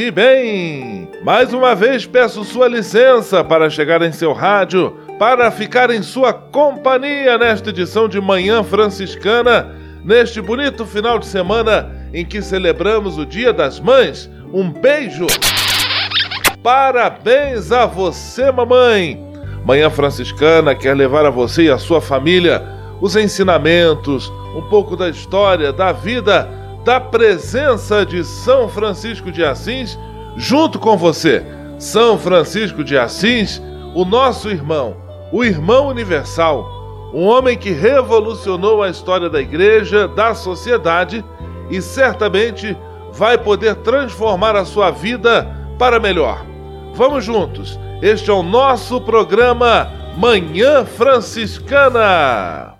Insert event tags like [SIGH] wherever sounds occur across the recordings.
E bem! Mais uma vez peço sua licença para chegar em seu rádio, para ficar em sua companhia nesta edição de Manhã Franciscana, neste bonito final de semana em que celebramos o Dia das Mães. Um beijo! Parabéns a você, mamãe! Manhã Franciscana quer levar a você e a sua família os ensinamentos, um pouco da história, da vida, da presença de São Francisco de Assis junto com você. São Francisco de Assis, o nosso irmão, o irmão universal, um homem que revolucionou a história da igreja, da sociedade e certamente vai poder transformar a sua vida para melhor. Vamos juntos. Este é o nosso programa Manhã Franciscana.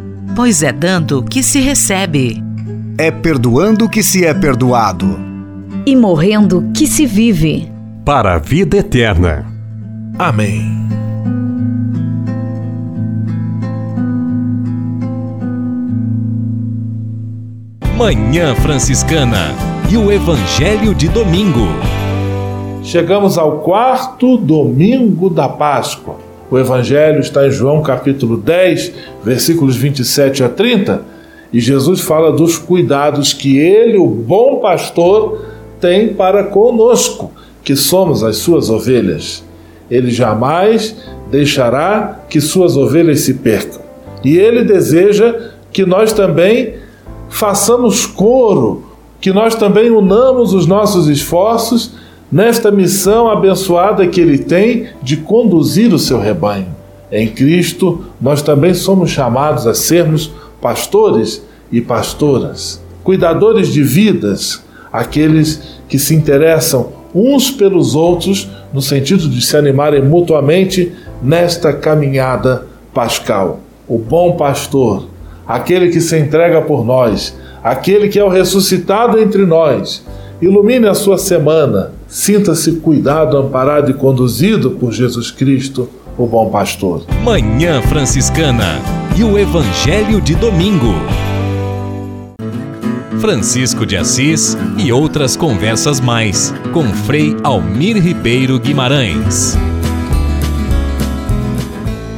Pois é dando que se recebe. É perdoando que se é perdoado. E morrendo que se vive. Para a vida eterna. Amém. Manhã Franciscana e o Evangelho de Domingo. Chegamos ao quarto domingo da Páscoa. O Evangelho está em João capítulo 10, versículos 27 a 30, e Jesus fala dos cuidados que ele, o bom pastor, tem para conosco, que somos as suas ovelhas. Ele jamais deixará que suas ovelhas se percam. E ele deseja que nós também façamos coro, que nós também unamos os nossos esforços nesta missão abençoada que ele tem de conduzir o seu rebanho. Em Cristo, nós também somos chamados a sermos pastores e pastoras, cuidadores de vidas, aqueles que se interessam uns pelos outros no sentido de se animarem mutuamente nesta caminhada pascal. O bom pastor aquele que se entrega por nós, aquele que é o ressuscitado entre nós. Ilumine a sua semana, sinta-se cuidado, amparado e conduzido por Jesus Cristo, o bom pastor. Manhã Franciscana e o Evangelho de Domingo. Francisco de Assis e outras conversas mais com Frei Almir Ribeiro Guimarães.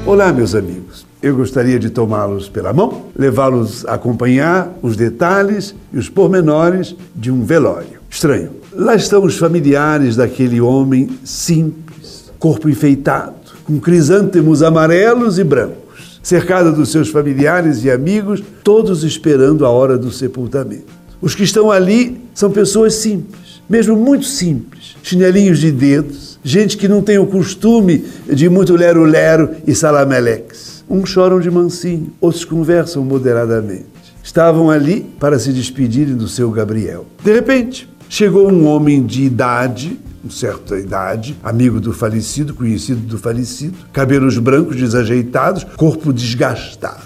Olá, meus amigos. Eu gostaria de tomá-los pela mão, levá-los a acompanhar os detalhes e os pormenores de um velório. Estranho. Lá estão os familiares daquele homem simples, corpo enfeitado, com crisântemos amarelos e brancos, cercado dos seus familiares e amigos, todos esperando a hora do sepultamento. Os que estão ali são pessoas simples, mesmo muito simples, chinelinhos de dedos, gente que não tem o costume de muito lero-lero e salamelex. Uns choram de mansinho, outros conversam moderadamente. Estavam ali para se despedirem do seu Gabriel. De repente, chegou um homem de idade, uma certa idade, amigo do falecido, conhecido do falecido, cabelos brancos desajeitados, corpo desgastado.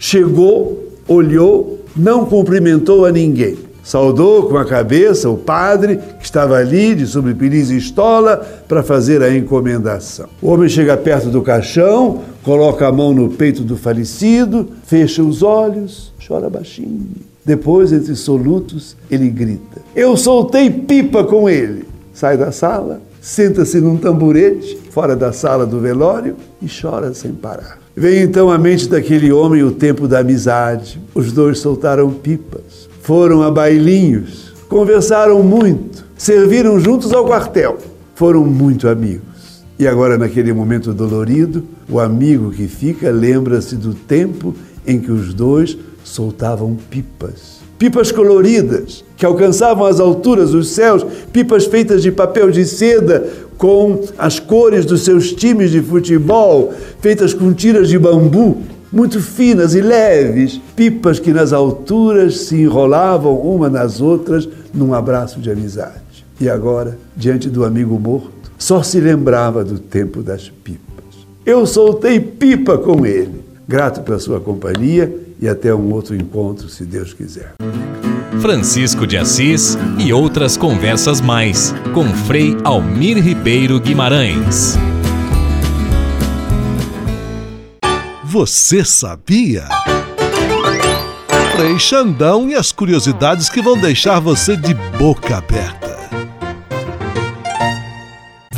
Chegou, olhou, não cumprimentou a ninguém. Saudou com a cabeça o padre que estava ali de sobrepeliz e estola para fazer a encomendação. O homem chega perto do caixão, coloca a mão no peito do falecido, fecha os olhos, chora baixinho. Depois, entre solutos, ele grita: Eu soltei pipa com ele. Sai da sala, senta-se num tamborete, fora da sala do velório, e chora sem parar. Vem então à mente daquele homem o tempo da amizade. Os dois soltaram pipas, foram a bailinhos, conversaram muito, serviram juntos ao quartel, foram muito amigos. E agora, naquele momento dolorido, o amigo que fica lembra-se do tempo em que os dois soltavam pipas. Pipas coloridas que alcançavam as alturas dos céus, pipas feitas de papel de seda com as cores dos seus times de futebol, feitas com tiras de bambu, muito finas e leves, pipas que nas alturas se enrolavam uma nas outras num abraço de amizade. E agora, diante do amigo morto, só se lembrava do tempo das pipas. Eu soltei pipa com ele. Grato pela sua companhia e até um outro encontro, se Deus quiser. Francisco de Assis e outras conversas mais com Frei Almir Ribeiro Guimarães. Você sabia? Frei Xandão e as curiosidades que vão deixar você de boca aberta.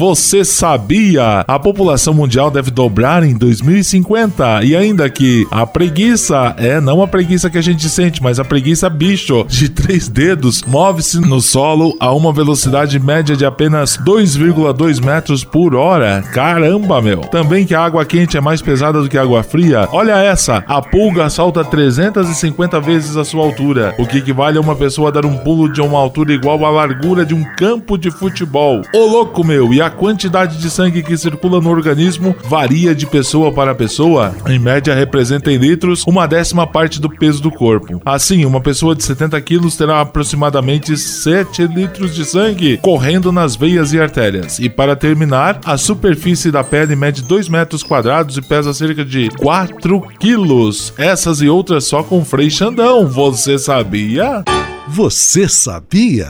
Você sabia? A população mundial deve dobrar em 2050 e ainda que a preguiça é não a preguiça que a gente sente, mas a preguiça bicho de três dedos move-se no solo a uma velocidade média de apenas 2,2 metros por hora. Caramba, meu! Também que a água quente é mais pesada do que a água fria. Olha essa! A pulga salta 350 vezes a sua altura, o que equivale a uma pessoa dar um pulo de uma altura igual à largura de um campo de futebol. Ô louco, meu! E a quantidade de sangue que circula no organismo varia de pessoa para pessoa. Em média, representa em litros uma décima parte do peso do corpo. Assim, uma pessoa de 70 quilos terá aproximadamente 7 litros de sangue correndo nas veias e artérias. E para terminar, a superfície da pele mede 2 metros quadrados e pesa cerca de 4 quilos. Essas e outras só com Frei Xandão. Você sabia? Você sabia?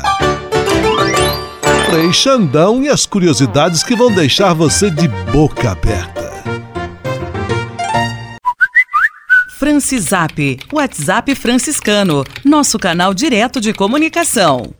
Frei Xandão e as curiosidades que vão deixar você de boca aberta. Francisap, WhatsApp franciscano, nosso canal direto de comunicação.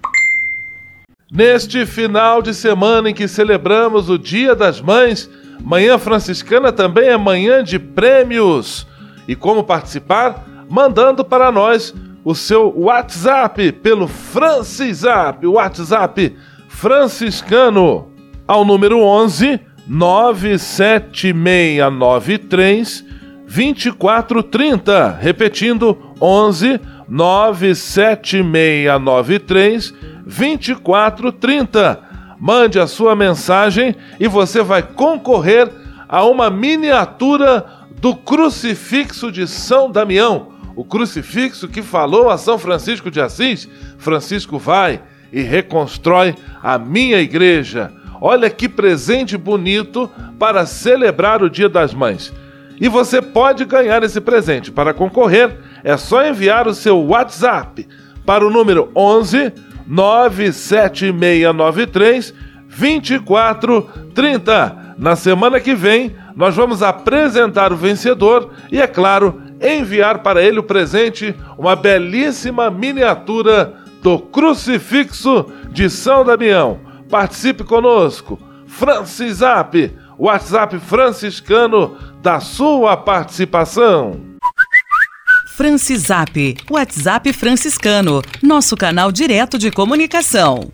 Neste final de semana em que celebramos o Dia das Mães, Manhã Franciscana também é manhã de prêmios. E como participar? Mandando para nós o seu WhatsApp pelo Francisap, o WhatsApp franciscano ao número 11 97693 2430. Repetindo, 11 97693 2430. Mande a sua mensagem e você vai concorrer a uma miniatura do crucifixo de São Damião. O crucifixo que falou a São Francisco de Assis. Francisco vai e reconstrói a minha igreja. Olha que presente bonito para celebrar o Dia das Mães. E você pode ganhar esse presente. Para concorrer, é só enviar o seu WhatsApp para o número 11 97693 2430. Na semana que vem, nós vamos apresentar o vencedor e, é claro, enviar para ele o presente, uma belíssima miniatura do Crucifixo de São Damião. Participe conosco. Francisap, WhatsApp franciscano da sua participação. Francisap, WhatsApp franciscano, nosso canal direto de comunicação.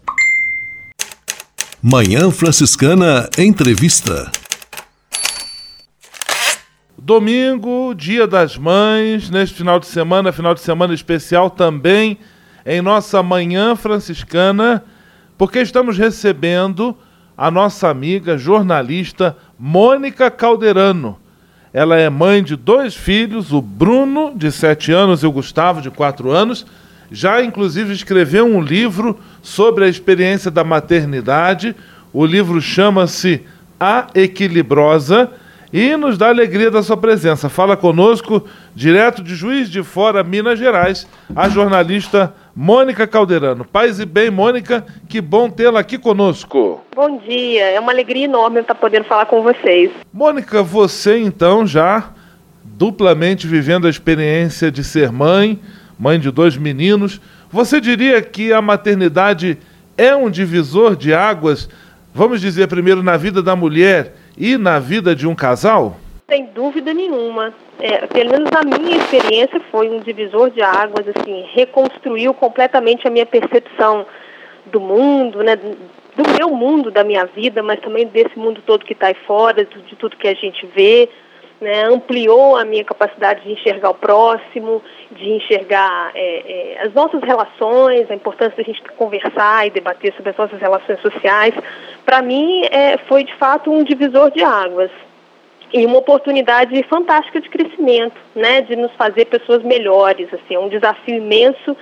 Manhã Franciscana Entrevista. Domingo, Dia das Mães, neste final de semana, final de semana especial também em nossa manhã franciscana, porque estamos recebendo a nossa amiga jornalista Mônica Calderano. Ela é mãe de dois filhos, o Bruno, de 7 anos, e o Gustavo, de 4 anos. Já, inclusive, escreveu um livro sobre a experiência da maternidade. O livro chama-se A Equilibrosa e nos dá alegria da sua presença. Fala conosco, direto de Juiz de Fora, Minas Gerais, a jornalista Mônica Calderano. Paz e bem, Mônica, que bom tê-la aqui conosco. Bom dia, é uma alegria enorme estar podendo falar com vocês. Mônica, você então já duplamente vivendo a experiência de ser mãe, mãe de dois meninos, você diria que a maternidade é um divisor de águas, vamos dizer primeiro na vida da mulher e na vida de um casal? Sem dúvida nenhuma. É, pelo menos a minha experiência foi um divisor de águas, assim, reconstruiu completamente a minha percepção do mundo, né, do meu mundo, da minha vida, mas também desse mundo todo que está aí fora, de tudo que a gente vê, né, ampliou a minha capacidade de enxergar o próximo, de enxergar é, é, as nossas relações, a importância da gente conversar e debater sobre as nossas relações sociais. Para mim, é, foi de fato um divisor de águas e uma oportunidade fantástica de crescimento, né, de nos fazer pessoas melhores. Assim, é um desafio imenso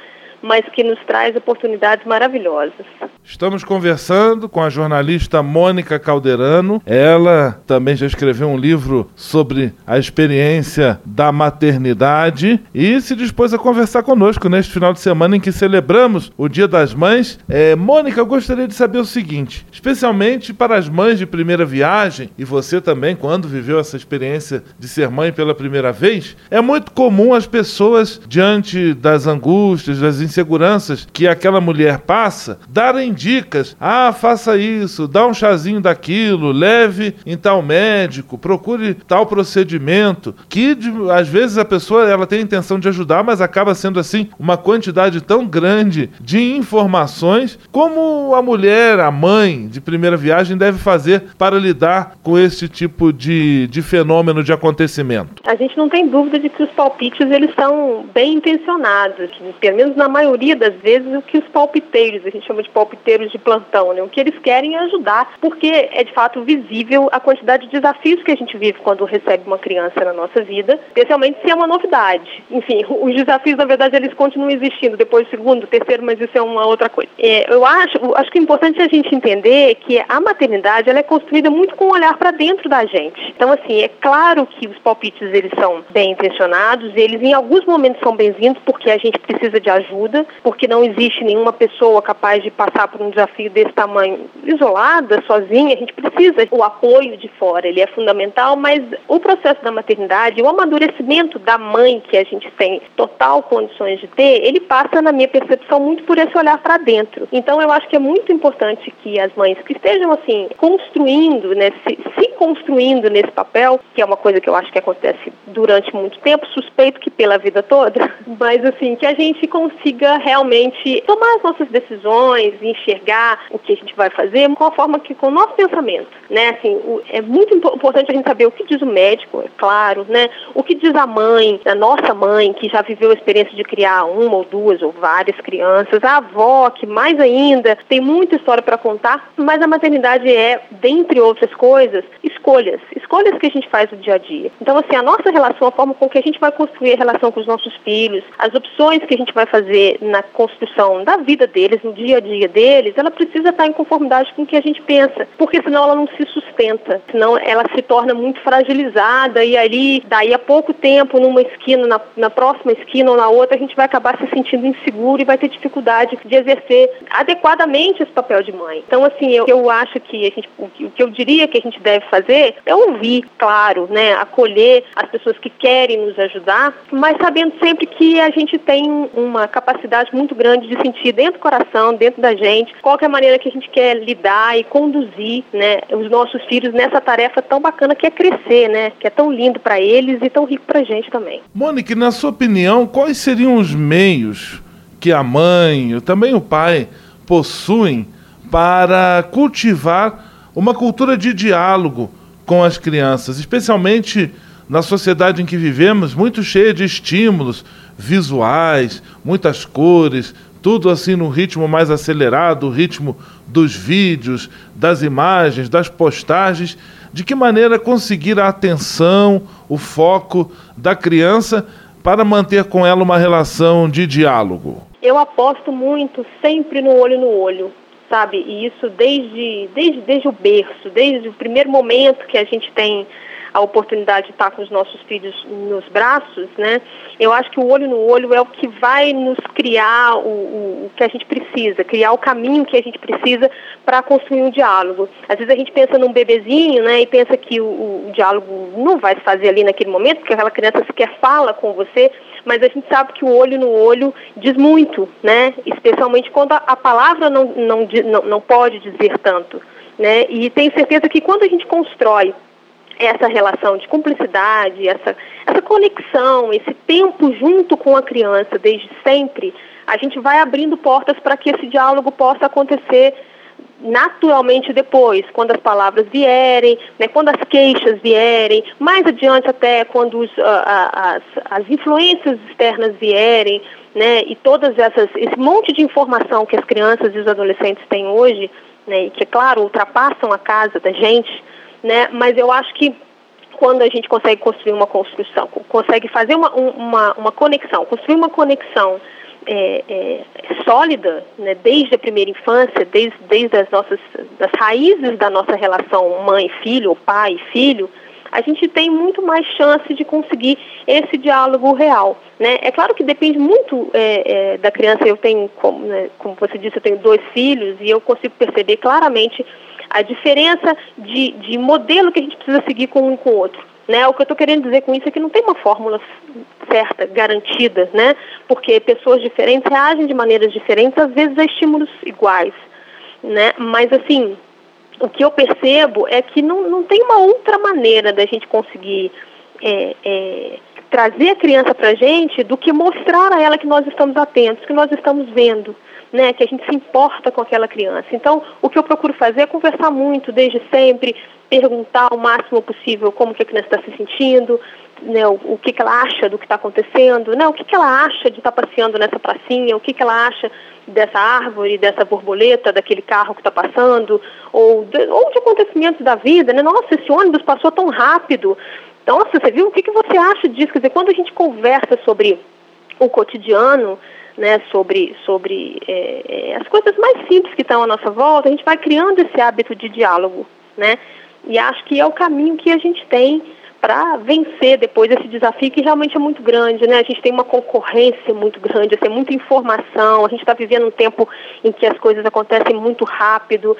mas que nos traz oportunidades maravilhosas. Estamos conversando com a jornalista Mônica Calderano. Ela também já escreveu um livro sobre a experiência da maternidade e se dispôs a conversar conosco neste final de semana em que celebramos o Dia das Mães. É, Mônica, eu gostaria de saber o seguinte, especialmente para as mães de primeira viagem e você também, quando viveu essa experiência de ser mãe pela primeira vez, é muito comum as pessoas, diante das angústias, das inseguranças que aquela mulher passa, darem dicas. Ah, faça isso, dá um chazinho daquilo, leve em tal médico, procure tal procedimento, que às vezes a pessoa ela tem a intenção de ajudar, mas acaba sendo assim uma quantidade tão grande de informações como a mulher, a mãe de primeira viagem deve fazer para lidar com esse tipo de, de fenômeno de acontecimento. A gente não tem dúvida de que os palpites eles são bem intencionados, pelo menos na maioria das vezes, o que os palpiteiros, a gente chama de palpiteiros de plantão, né? O que eles querem é ajudar, porque é de fato visível a quantidade de desafios que a gente vive quando recebe uma criança na nossa vida, especialmente se é uma novidade. Enfim, [LAUGHS] os desafios, na verdade, eles continuam existindo depois do segundo, terceiro, mas isso é uma outra coisa. É, eu acho, acho que o importante é a gente entender que a maternidade ela é construída muito com um olhar para dentro da gente. Então, assim, é claro que os palpites eles são bem intencionados, eles em alguns momentos são bem-vindos porque a gente precisa de ajuda ajuda, porque não existe nenhuma pessoa capaz de passar por um desafio desse tamanho isolada, sozinha. A gente precisa o apoio de fora, ele é fundamental, mas o processo da maternidade, o amadurecimento da mãe que a gente tem total condições de ter, ele passa, na minha percepção, muito por esse olhar para dentro. Então, eu acho que é muito importante que as mães que estejam assim construindo, né, se, se construindo nesse papel, que é uma coisa que eu acho que acontece durante muito tempo, suspeito que pela vida toda, [LAUGHS] mas assim que a gente consiga consiga realmente tomar as nossas decisões, enxergar o que a gente vai fazer forma que com o nosso pensamento, né? Assim, o, é muito importante a gente saber o que diz o médico, é claro, né? O que diz a mãe, a nossa mãe que já viveu a experiência de criar uma ou duas ou várias crianças, a avó que mais ainda tem muita história para contar, mas a maternidade é, dentre outras coisas, escolhas, escolhas que a gente faz no dia a dia. Então, assim, a nossa relação, a forma com que a gente vai construir a relação com os nossos filhos, as opções que a gente vai fazer na construção da vida deles, no dia a dia deles, ela precisa estar em conformidade com o que a gente pensa, porque senão ela não se sustenta, senão ela se torna muito fragilizada e ali, daí a pouco tempo, numa esquina, na, na próxima esquina ou na outra, a gente vai acabar se sentindo inseguro e vai ter dificuldade de exercer adequadamente esse papel de mãe. Então, assim, eu, eu acho que a gente, o que eu diria que a gente deve fazer é ouvir, claro, né, acolher as pessoas que querem nos ajudar, mas sabendo sempre que a gente tem uma capacidade capacidade muito grande de sentir dentro do coração, dentro da gente, qual é a maneira que a gente quer lidar e conduzir né, os nossos filhos nessa tarefa tão bacana que é crescer, né? Que é tão lindo para eles e tão rico para a gente também. Mônica, na sua opinião, quais seriam os meios que a mãe, também o pai, possuem para cultivar uma cultura de diálogo com as crianças, especialmente na sociedade em que vivemos, muito cheia de estímulos visuais, muitas cores, tudo assim no ritmo mais acelerado, o ritmo dos vídeos, das imagens, das postagens, de que maneira conseguir a atenção, o foco da criança para manter com ela uma relação de diálogo? Eu aposto muito sempre no olho no olho, sabe? E isso desde, desde, desde o berço, desde o primeiro momento que a gente tem a oportunidade de estar com os nossos filhos nos braços, né? Eu acho que o olho no olho é o que vai nos criar o, o, o que a gente precisa, criar o caminho que a gente precisa para construir um diálogo. Às vezes a gente pensa num bebezinho, né, e pensa que o, o diálogo não vai se fazer ali naquele momento, porque aquela criança sequer fala com você, mas a gente sabe que o olho no olho diz muito, né? Especialmente quando a, palavra não, não, não, não pode dizer tanto. Né? E tenho certeza que quando a gente constrói essa relação de cumplicidade, essa, essa conexão, esse tempo junto com a criança desde sempre, a gente vai abrindo portas para que esse diálogo possa acontecer naturalmente depois, quando as palavras vierem, né, quando as queixas vierem, mais adiante até quando os, as, as influências externas vierem, né, e todas essas esse monte de informação que as crianças e os adolescentes têm hoje, né, e que, é claro, ultrapassam a casa da gente, né, mas eu acho que quando a gente consegue construir uma construção, consegue fazer uma, uma, uma conexão, construir uma conexão é, é, sólida, né, desde a primeira infância, desde, desde as nossas das raízes da nossa relação mãe-filho, ou pai-filho, a gente tem muito mais chance de conseguir esse diálogo real. Né? É claro que depende muito é, é, da criança. Eu tenho, como, né, como você disse, eu tenho dois filhos e eu consigo perceber claramente a diferença de, de modelo que a gente precisa seguir com um e com o outro. Né? O que eu estou querendo dizer com isso é que não tem uma fórmula certa, garantida, né? porque pessoas diferentes reagem de maneiras diferentes, às vezes a estímulos iguais. Né? Mas, assim, o que eu percebo é que não, não tem uma outra maneira da gente conseguir é, é, trazer a criança para a gente do que mostrar a ela que nós estamos atentos, que nós estamos vendo, né, que a gente se importa com aquela criança. Então, o que eu procuro fazer é conversar muito, desde sempre, perguntar o máximo possível como que a criança está se sentindo, né, o, o, que, que ela acha do que está acontecendo, né, o que, que ela acha de estar tá passeando nessa pracinha, o que, que ela acha dessa árvore, dessa borboleta, daquele carro que está passando, ou de, ou de acontecimentos da vida, né? Nossa, esse ônibus passou tão rápido. Nossa, você viu? O que, que você acha disso? Quer dizer, quando a gente conversa sobre o cotidiano, né, sobre, sobre é, é, as coisas mais simples que estão à nossa volta, a gente vai criando esse hábito de diálogo, né? E acho que é o caminho que a gente tem para vencer depois esse desafio que realmente é muito grande, né? A gente tem uma concorrência muito grande, assim, muita informação, a gente está vivendo um tempo em que as coisas acontecem muito rápido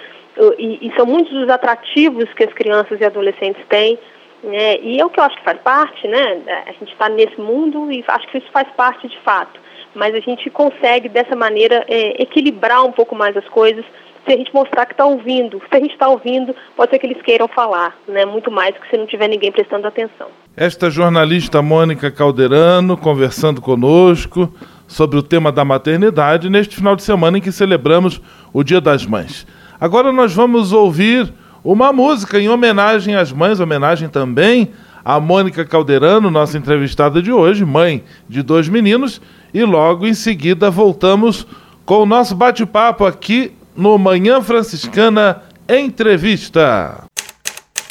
e, e, são muitos os atrativos que as crianças e adolescentes têm, né? E é o que eu acho que faz parte, né? A gente está nesse mundo e acho que isso faz parte de fato, mas a gente consegue dessa maneira é, equilibrar um pouco mais as coisas se a gente mostrar que está ouvindo. Se a gente está ouvindo, pode ser que eles queiram falar, né? Muito mais que se não tiver ninguém prestando atenção. Esta jornalista Mônica Calderano conversando conosco sobre o tema da maternidade neste final de semana em que celebramos o Dia das Mães. Agora nós vamos ouvir uma música em homenagem às mães, homenagem também a Mônica Calderano, nossa entrevistada de hoje, mãe de dois meninos, e logo em seguida voltamos com o nosso bate-papo aqui no Manhã Franciscana Entrevista.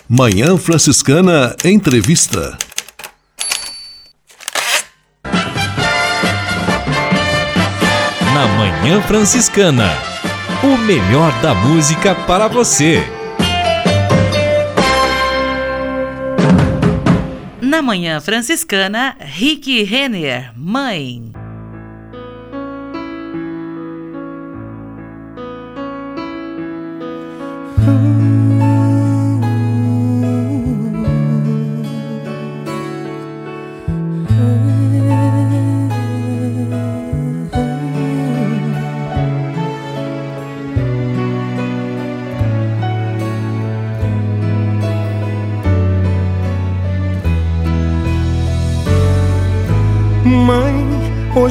Manhã Franciscana Entrevista. Na Manhã Franciscana, o melhor da música para você. Na Manhã Franciscana, Rick Renner, mãe.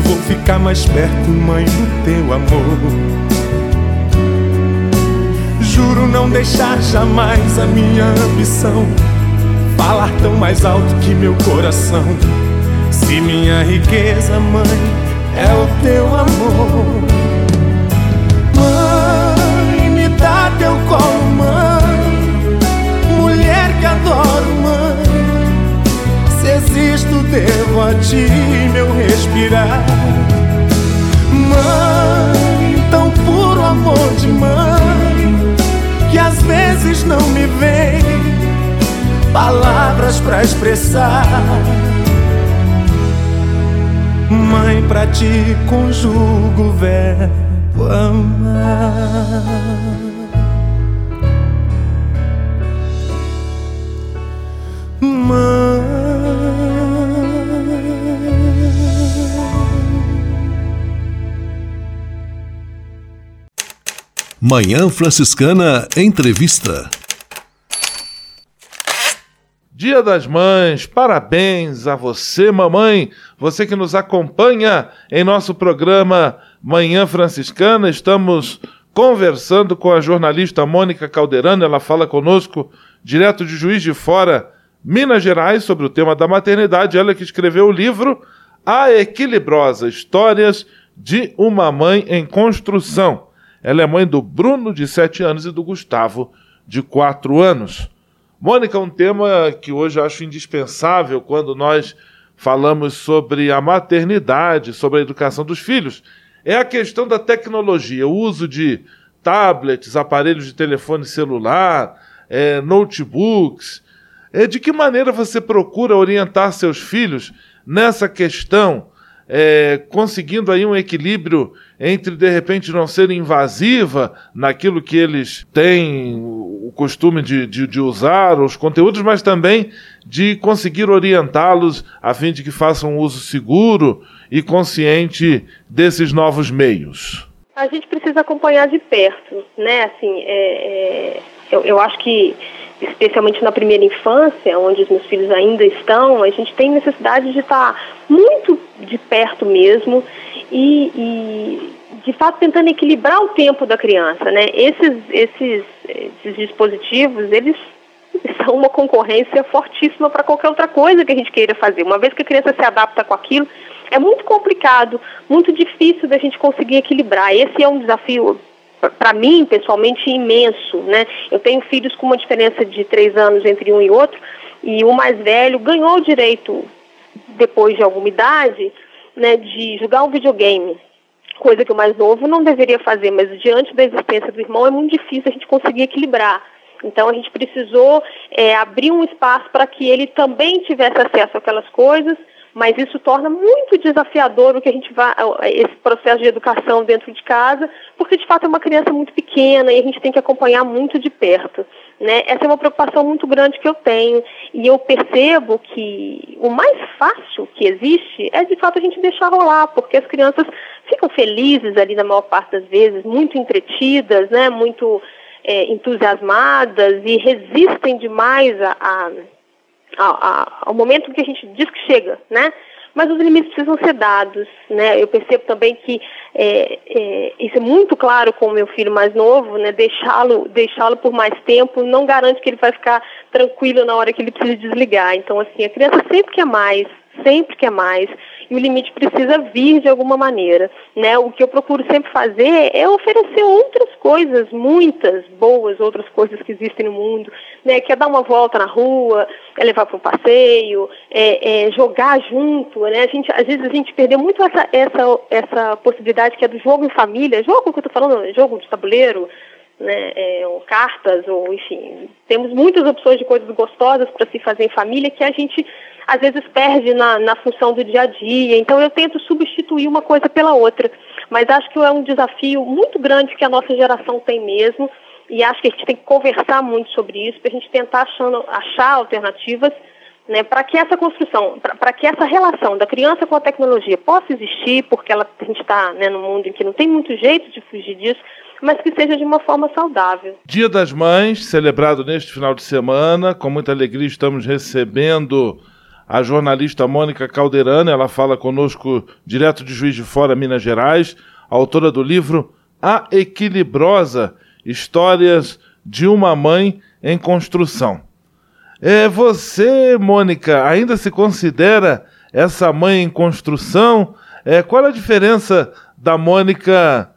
vou ficar mais perto, mãe, do teu amor. Juro não deixar jamais a minha ambição falar tão mais alto que meu coração. Se minha riqueza, mãe, é o teu amor. Palavras para expressar. Mãe, pra ti conjugo o verbo amar. Manhã Franciscana Entrevista. Dia das Mães, parabéns a você, mamãe, você que nos acompanha em nosso programa Manhã Franciscana. Estamos conversando com a jornalista Mônica Calderano, ela fala conosco direto de Juiz de Fora, Minas Gerais, sobre o tema da maternidade. Ela que escreveu o livro A Equilibrosa: Histórias de uma Mãe em Construção. Ela é mãe do Bruno, de 7 anos, e do Gustavo, de 4 anos. Mônica, um tema que hoje eu acho indispensável quando nós falamos sobre a maternidade, sobre a educação dos filhos, é a questão da tecnologia, o uso de tablets, aparelhos de telefone celular, é, notebooks. É, de que maneira você procura orientar seus filhos nessa questão é, conseguindo aí um equilíbrio entre de repente não ser invasiva naquilo que eles têm o costume de, de, de usar, os conteúdos, mas também de conseguir orientá-los a fim de que façam uso seguro e consciente desses novos meios. A gente precisa acompanhar de perto, né? Assim, é, é, eu, eu acho que especialmente na primeira infância, onde os meus filhos ainda estão, a gente tem necessidade de estar muito de perto mesmo e, e de fato tentando equilibrar o tempo da criança, né? Esses, esses, esses dispositivos, eles são uma concorrência fortíssima para qualquer outra coisa que a gente queira fazer. Uma vez que a criança se adapta com aquilo, é muito complicado, muito difícil da gente conseguir equilibrar. Esse é um desafio para mim, pessoalmente, imenso. Né? Eu tenho filhos com uma diferença de três anos entre um e outro, e o mais velho ganhou o direito, depois de alguma idade, né, de jogar um videogame. Coisa que o mais novo não deveria fazer, mas diante da existência do irmão é muito difícil a gente conseguir equilibrar. Então a gente precisou é, abrir um espaço para que ele também tivesse acesso àquelas coisas mas isso torna muito desafiador o que a gente vai, esse processo de educação dentro de casa, porque de fato é uma criança muito pequena e a gente tem que acompanhar muito de perto. Né? Essa é uma preocupação muito grande que eu tenho e eu percebo que o mais fácil que existe é de fato a gente deixar rolar, porque as crianças ficam felizes ali na maior parte das vezes, muito entretidas, né? muito é, entusiasmadas e resistem demais a, a ao, ao momento que a gente diz que chega, né? Mas os limites precisam ser dados, né? Eu percebo também que é, é, isso é muito claro com o meu filho mais novo, né? Deixá-lo deixá-lo por mais tempo não garante que ele vai ficar tranquilo na hora que ele precisa desligar. Então, assim, a criança sempre quer mais, sempre quer mais e o limite precisa vir de alguma maneira. Né? O que eu procuro sempre fazer é oferecer outras coisas, muitas boas outras coisas que existem no mundo, né? que é dar uma volta na rua, é levar para um passeio, é, é, jogar junto. Né? A gente, às vezes a gente perdeu muito essa, essa, essa possibilidade que é do jogo em família, jogo que eu estou falando, jogo de tabuleiro, né, é, ou cartas, ou enfim, temos muitas opções de coisas gostosas para se fazer em família que a gente às vezes perde na, na função do dia a dia. Então eu tento substituir uma coisa pela outra. Mas acho que é um desafio muito grande que a nossa geração tem mesmo. E acho que a gente tem que conversar muito sobre isso para a gente tentar achando, achar alternativas né, para que essa construção, para que essa relação da criança com a tecnologia possa existir, porque ela, a gente está né, num mundo em que não tem muito jeito de fugir disso, mas que seja de uma forma saudável. Dia das Mães, celebrado neste final de semana, com muita alegria estamos recebendo a jornalista Mônica Calderano, ela fala conosco direto de Juiz de Fora, Minas Gerais, autora do livro A Equilibrosa, Histórias de uma Mãe em Construção. É, você, Mônica, ainda se considera essa mãe em construção? É, qual a diferença da Mônica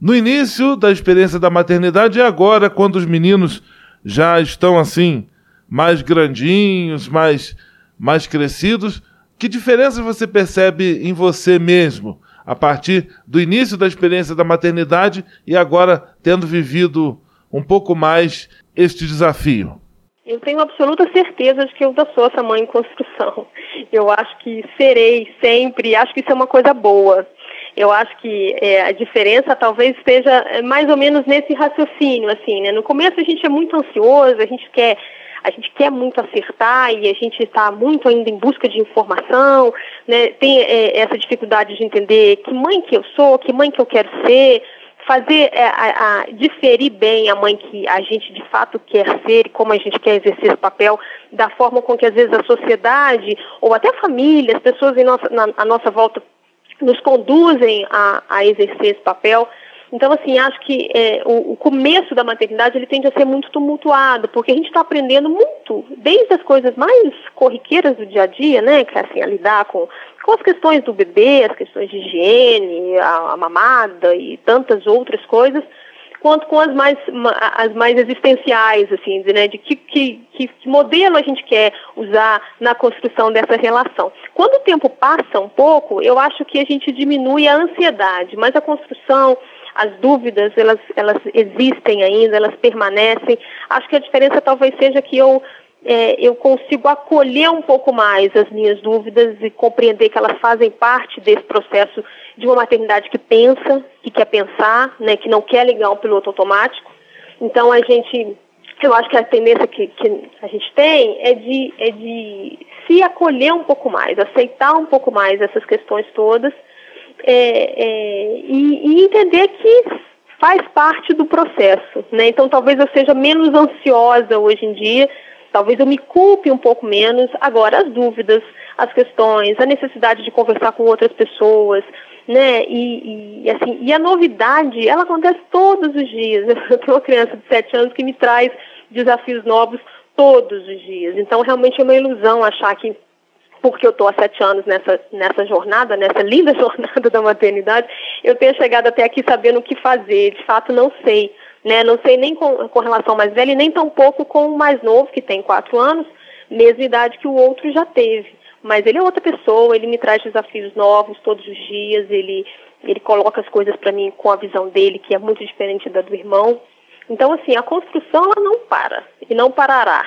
no início da experiência da maternidade e agora, quando os meninos já estão assim, mais grandinhos, mais, mais crescidos? Que diferença você percebe em você mesmo a partir do início da experiência da maternidade e agora tendo vivido um pouco mais este desafio? Eu tenho absoluta certeza de que eu ainda sou essa mãe em construção. Eu acho que serei sempre, acho que isso é uma coisa boa. Eu acho que é, a diferença talvez esteja é, mais ou menos nesse raciocínio, assim, né? No começo a gente é muito ansioso, a gente quer a gente quer muito acertar e a gente está muito ainda em busca de informação, né? tem é, essa dificuldade de entender que mãe que eu sou, que mãe que eu quero ser, fazer é, a, a, diferir bem a mãe que a gente de fato quer ser e como a gente quer exercer esse papel da forma com que às vezes a sociedade ou até a família, as pessoas em nossa, na, à nossa volta nos conduzem a, a exercer esse papel. Então, assim, acho que é, o, o, começo da maternidade ele tende a ser muito tumultuado, porque a gente está aprendendo muito, desde as coisas mais corriqueiras do dia a dia, né, que é assim, a lidar com com as questões do bebê, as questões de higiene, a, a mamada e tantas outras coisas, quanto com as mais, as mais existenciais, assim, né, de que, que, que modelo a gente quer usar na construção dessa relação. Quando o tempo passa um pouco, eu acho que a gente diminui a ansiedade, mas a construção, as dúvidas, elas, elas existem ainda, elas permanecem. Acho que a diferença talvez seja que eu é, eu consigo acolher um pouco mais as minhas dúvidas e compreender que elas fazem parte desse processo de uma maternidade que pensa, que quer pensar, né, que não quer ligar um piloto automático. Então a gente, eu acho que a tendência que, que a gente tem é de, é de se acolher um pouco mais, aceitar um pouco mais essas questões todas é, é, e, e entender que faz parte do processo, né? Então talvez eu seja menos ansiosa hoje em dia Talvez eu me culpe um pouco menos. Agora, as dúvidas, as questões, a necessidade de conversar com outras pessoas, né? E, e, assim, e a novidade, ela acontece todos os dias. [LAUGHS] Eu tenho uma criança de 7 anos que me traz desafios novos todos os dias. Então, realmente é uma ilusão achar que porque eu estou há sete anos nessa, nessa jornada, nessa linda [LAUGHS] jornada da maternidade, eu tenha chegado até aqui sabendo o que fazer. De fato, não sei. Né? Não sei nem com, com relação ao mais velho nem tampouco com o mais novo, que tem quatro anos, mesma idade que o outro já teve. Mas ele é outra pessoa, ele me traz desafios novos todos os dias, ele, ele coloca as coisas para mim com a visão dele, que é muito diferente da do irmão. Então, assim, a construção ela não para e não parará.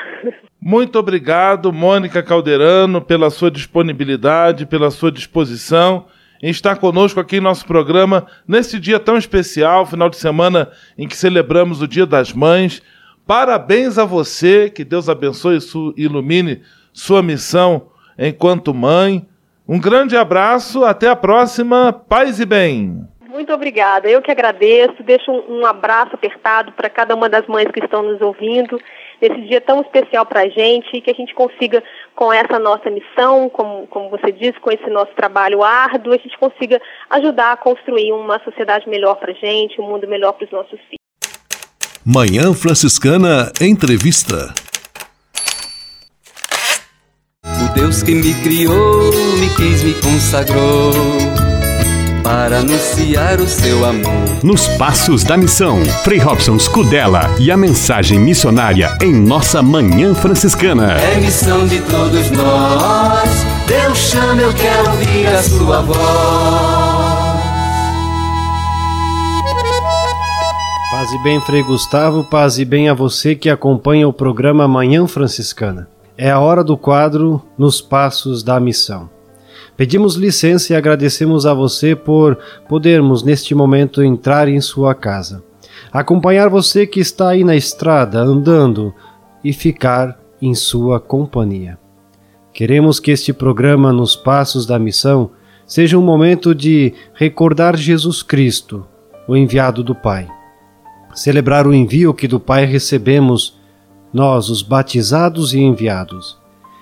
Muito obrigado, Mônica Calderano, pela sua disponibilidade, pela sua disposição em estar conosco aqui em nosso programa nesse dia tão especial, final de semana em que celebramos o Dia das Mães. Parabéns a você, que Deus abençoe e ilumine sua missão enquanto mãe. Um grande abraço, até a próxima, paz e bem. Muito obrigada, eu que agradeço. Deixo um, um abraço apertado para cada uma das mães que estão nos ouvindo nesse dia tão especial para a gente e que a gente consiga, com essa nossa missão, como, como você disse, com esse nosso trabalho árduo, a gente consiga ajudar a construir uma sociedade melhor para a gente, um mundo melhor para os nossos filhos. Manhã Franciscana Entrevista. O Deus que me criou, me quis, me consagrou para anunciar o seu amor. Nos Passos da Missão, Frei Robson Scudella e a mensagem missionária em nossa Manhã Franciscana. É missão de todos nós, Deus chama, eu quero ouvir a sua voz. Paz e bem, Frei Gustavo, paz e bem a você que acompanha o programa Manhã Franciscana. É a hora do quadro Nos Passos da Missão. Pedimos licença e agradecemos a você por podermos neste momento entrar em sua casa, acompanhar você que está aí na estrada andando e ficar em sua companhia. Queremos que este programa Nos Passos da Missão seja um momento de recordar Jesus Cristo, o enviado do Pai. Celebrar o envio que do Pai recebemos, nós, os batizados e enviados.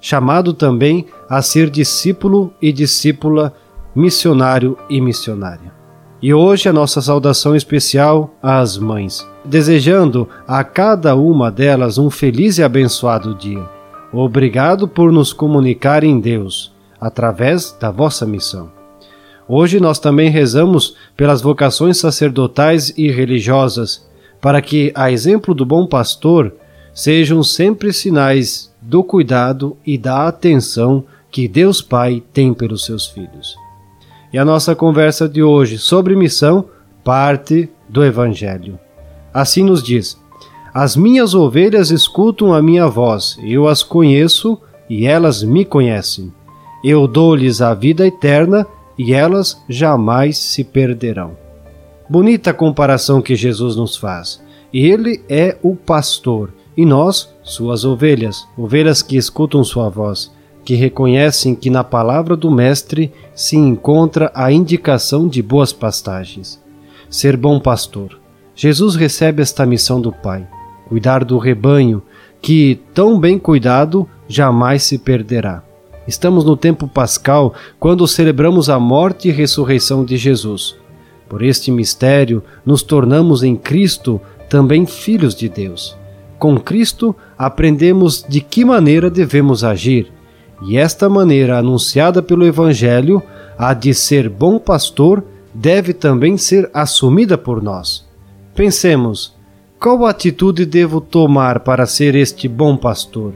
chamado também a ser discípulo e discípula, missionário e missionária. E hoje a nossa saudação especial às mães, desejando a cada uma delas um feliz e abençoado dia. Obrigado por nos comunicar em Deus, através da vossa missão. Hoje nós também rezamos pelas vocações sacerdotais e religiosas, para que, a exemplo do bom pastor, sejam sempre sinais do cuidado e da atenção que Deus Pai tem pelos seus filhos. E a nossa conversa de hoje sobre missão parte do Evangelho. Assim nos diz: As minhas ovelhas escutam a minha voz, eu as conheço e elas me conhecem. Eu dou-lhes a vida eterna e elas jamais se perderão. Bonita comparação que Jesus nos faz. Ele é o pastor e nós, suas ovelhas, ovelhas que escutam sua voz, que reconhecem que na palavra do Mestre se encontra a indicação de boas pastagens. Ser bom pastor. Jesus recebe esta missão do Pai, cuidar do rebanho, que, tão bem cuidado, jamais se perderá. Estamos no tempo pascal, quando celebramos a morte e ressurreição de Jesus. Por este mistério, nos tornamos em Cristo também filhos de Deus. Com Cristo, aprendemos de que maneira devemos agir, e esta maneira anunciada pelo Evangelho, a de ser bom pastor, deve também ser assumida por nós. Pensemos: qual atitude devo tomar para ser este bom pastor?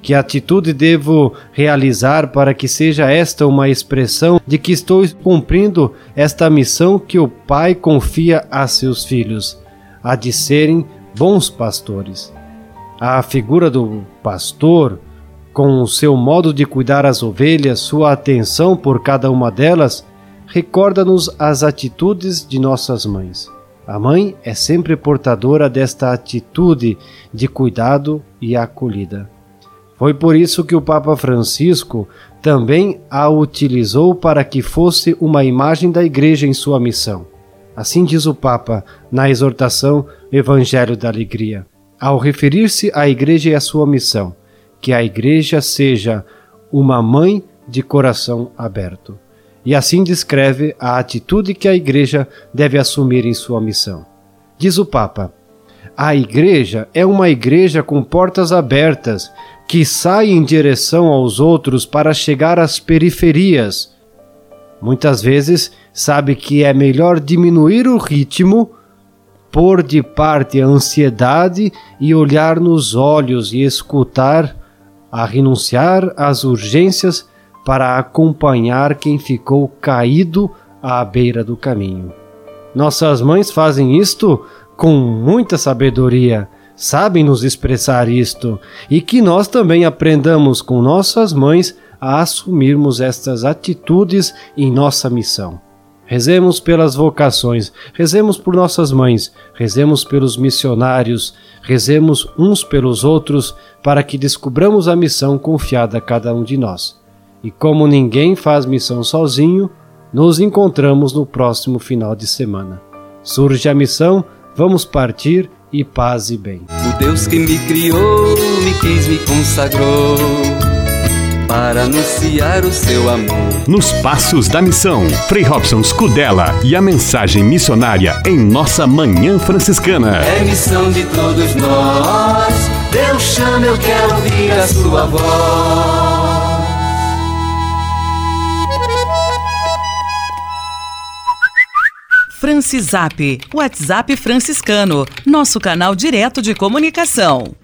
Que atitude devo realizar para que seja esta uma expressão de que estou cumprindo esta missão que o Pai confia a seus filhos, a de serem bons pastores? A figura do pastor, com o seu modo de cuidar as ovelhas, sua atenção por cada uma delas, recorda-nos as atitudes de nossas mães. A mãe é sempre portadora desta atitude de cuidado e acolhida. Foi por isso que o Papa Francisco também a utilizou para que fosse uma imagem da Igreja em sua missão. Assim diz o Papa na exortação Evangelho da Alegria, ao referir-se à Igreja e à sua missão, que a Igreja seja uma mãe de coração aberto. E assim descreve a atitude que a Igreja deve assumir em sua missão. Diz o Papa: a Igreja é uma igreja com portas abertas que sai em direção aos outros para chegar às periferias. Muitas vezes sabe que é melhor diminuir o ritmo, pôr de parte a ansiedade e olhar nos olhos e escutar, a renunciar às urgências para acompanhar quem ficou caído à beira do caminho. Nossas mães fazem isto com muita sabedoria sabem nos expressar isto e que nós também aprendamos com nossas mães a assumirmos estas atitudes em nossa missão. Rezemos pelas vocações, rezemos por nossas mães, rezemos pelos missionários, rezemos uns pelos outros para que descubramos a missão confiada a cada um de nós. E como ninguém faz missão sozinho, nos encontramos no próximo final de semana. Surge a missão, vamos partir e paz e bem. O Deus que me criou, me quis, me consagrou para anunciar o seu amor. Nos Passos da Missão, Frei Robson Scudella e a mensagem missionária em nossa Manhã Franciscana. É missão de todos nós, Deus chama, eu quero ouvir a sua voz. Francisap, WhatsApp franciscano, nosso canal direto de comunicação.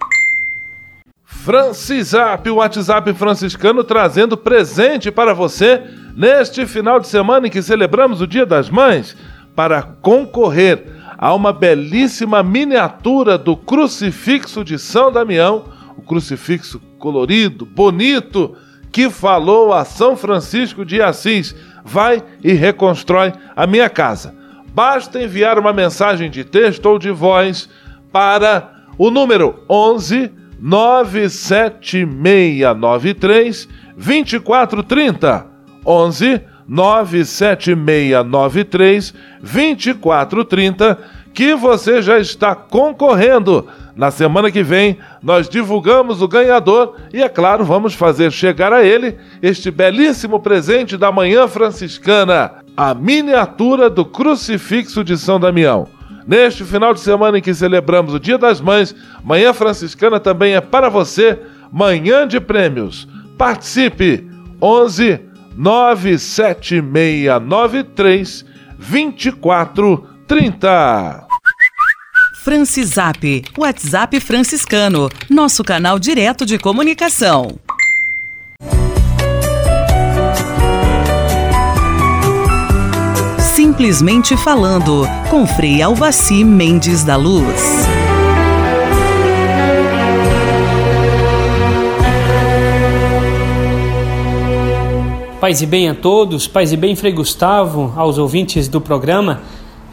Francisap, o WhatsApp franciscano trazendo presente para você neste final de semana em que celebramos o Dia das Mães, para concorrer a uma belíssima miniatura do crucifixo de São Damião, o crucifixo colorido, bonito, que falou a São Francisco de Assis: vai e reconstrói a minha casa. Basta enviar uma mensagem de texto ou de voz para o número 11 97693 2430. 11 97693 2430 que você já está concorrendo. Na semana que vem, nós divulgamos o ganhador e, é claro, vamos fazer chegar a ele este belíssimo presente da Manhã Franciscana, a miniatura do Crucifixo de São Damião. Neste final de semana em que celebramos o Dia das Mães, Manhã Franciscana também é para você, Manhã de Prêmios. Participe! 11 97693 2430. Francisap, WhatsApp franciscano, nosso canal direto de comunicação. Simplesmente falando, com Frei Alvaci Mendes da Luz. Paz e bem a todos, paz e bem, Frei Gustavo, aos ouvintes do programa.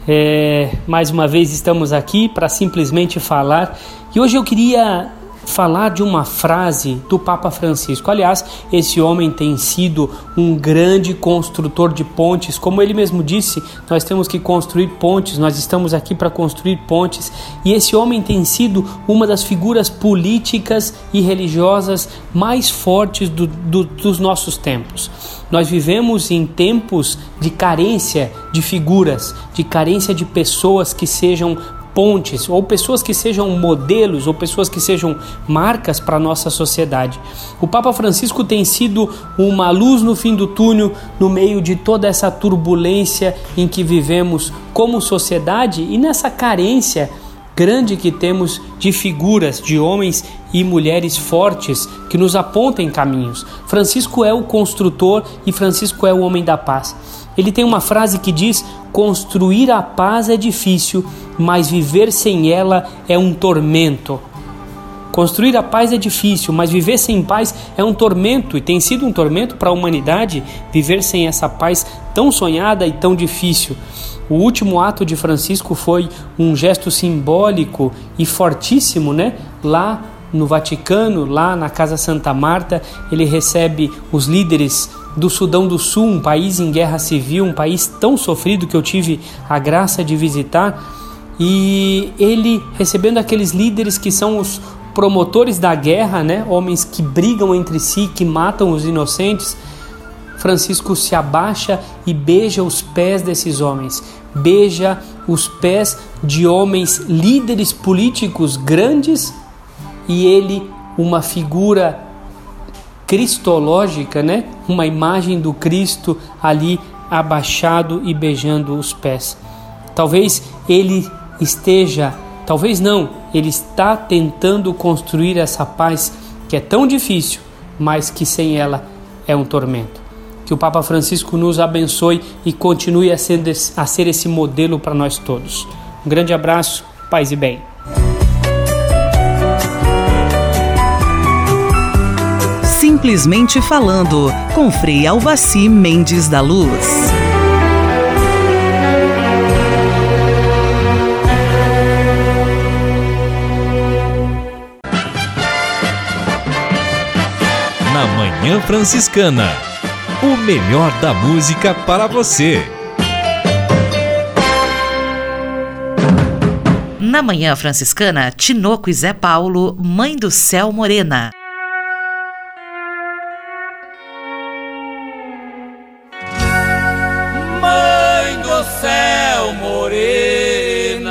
É, mais uma vez estamos aqui para simplesmente falar. E hoje eu queria falar de uma frase do Papa Francisco. Aliás, esse homem tem sido um grande construtor de pontes. Como ele mesmo disse, nós temos que construir pontes, nós estamos aqui para construir pontes. E esse homem tem sido uma das figuras políticas e religiosas mais fortes do, do, dos nossos tempos. Nós vivemos em tempos de carência de figuras, de carência de pessoas que sejam pontes, ou pessoas que sejam modelos, ou pessoas que sejam marcas para a nossa sociedade. O Papa Francisco tem sido uma luz no fim do túnel, no meio de toda essa turbulência em que vivemos como sociedade e nessa carência grande que temos de figuras, de homens e mulheres fortes que nos apontem caminhos. Francisco é o construtor e Francisco é o homem da paz. Ele tem uma frase que diz: Construir a paz é difícil, mas viver sem ela é um tormento. Construir a paz é difícil, mas viver sem paz é um tormento e tem sido um tormento para a humanidade viver sem essa paz tão sonhada e tão difícil. O último ato de Francisco foi um gesto simbólico e fortíssimo, né? Lá no Vaticano, lá na Casa Santa Marta, ele recebe os líderes do Sudão do Sul, um país em guerra civil, um país tão sofrido que eu tive a graça de visitar, e ele recebendo aqueles líderes que são os promotores da guerra, né? Homens que brigam entre si, que matam os inocentes. Francisco se abaixa e beija os pés desses homens beija os pés de homens líderes políticos grandes e ele, uma figura cristológica, né? Uma imagem do Cristo ali abaixado e beijando os pés. Talvez ele esteja, talvez não, ele está tentando construir essa paz que é tão difícil, mas que sem ela é um tormento. Que o Papa Francisco nos abençoe e continue a ser, a ser esse modelo para nós todos. Um grande abraço, paz e bem. Simplesmente falando, com Frei Alvaci Mendes da Luz. Na Manhã Franciscana o melhor da música para você. Na Manhã Franciscana, Tinoco e Zé Paulo, Mãe do Céu Morena. Céu Morena,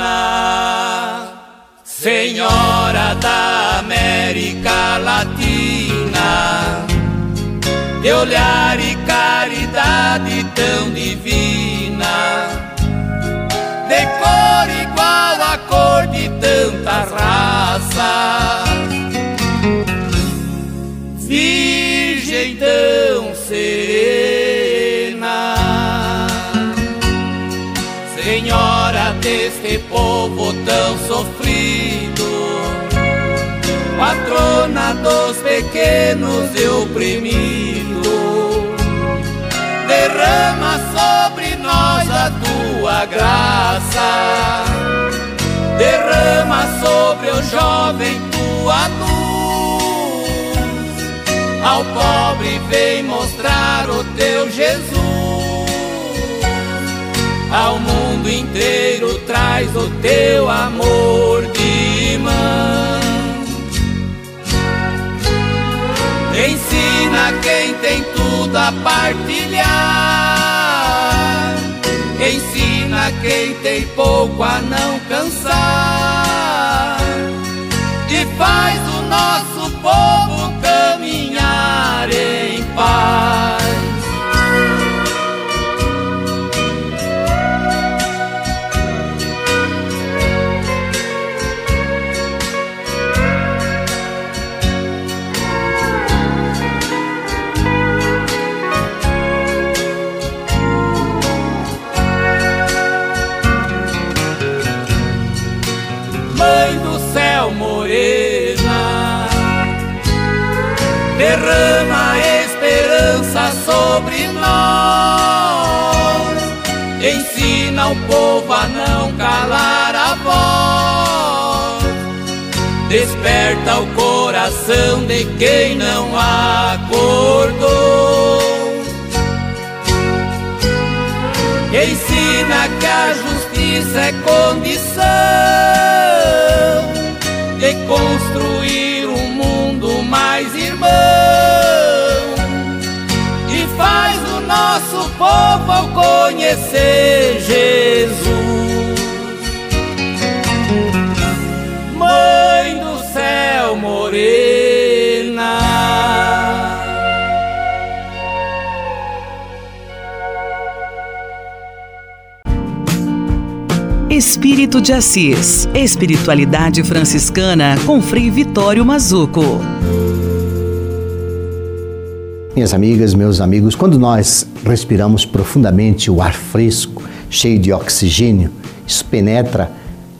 Senhora da América Latina, de olhar e caridade tão divina, de cor igual a cor de tanta raça, povo tão sofrido, patrona dos pequenos e oprimidos, derrama sobre nós a tua graça, derrama sobre o jovem tua luz, ao pobre vem mostrar o teu Jesus. Ao mundo inteiro traz o teu amor de irmã. Ensina quem tem tudo a partilhar. Ensina quem tem pouco a não cansar. E faz o nosso povo caminhar em paz. Derrama esperança sobre nós. Ensina o povo a não calar a voz. Desperta o coração de quem não acordou. Ensina que a justiça é condição povo ao conhecer Jesus. Mãe do céu morena. Espírito de Assis. Espiritualidade franciscana com Frei Vitório Mazuco. Minhas amigas, meus amigos, quando nós respiramos profundamente o ar fresco, cheio de oxigênio, isso penetra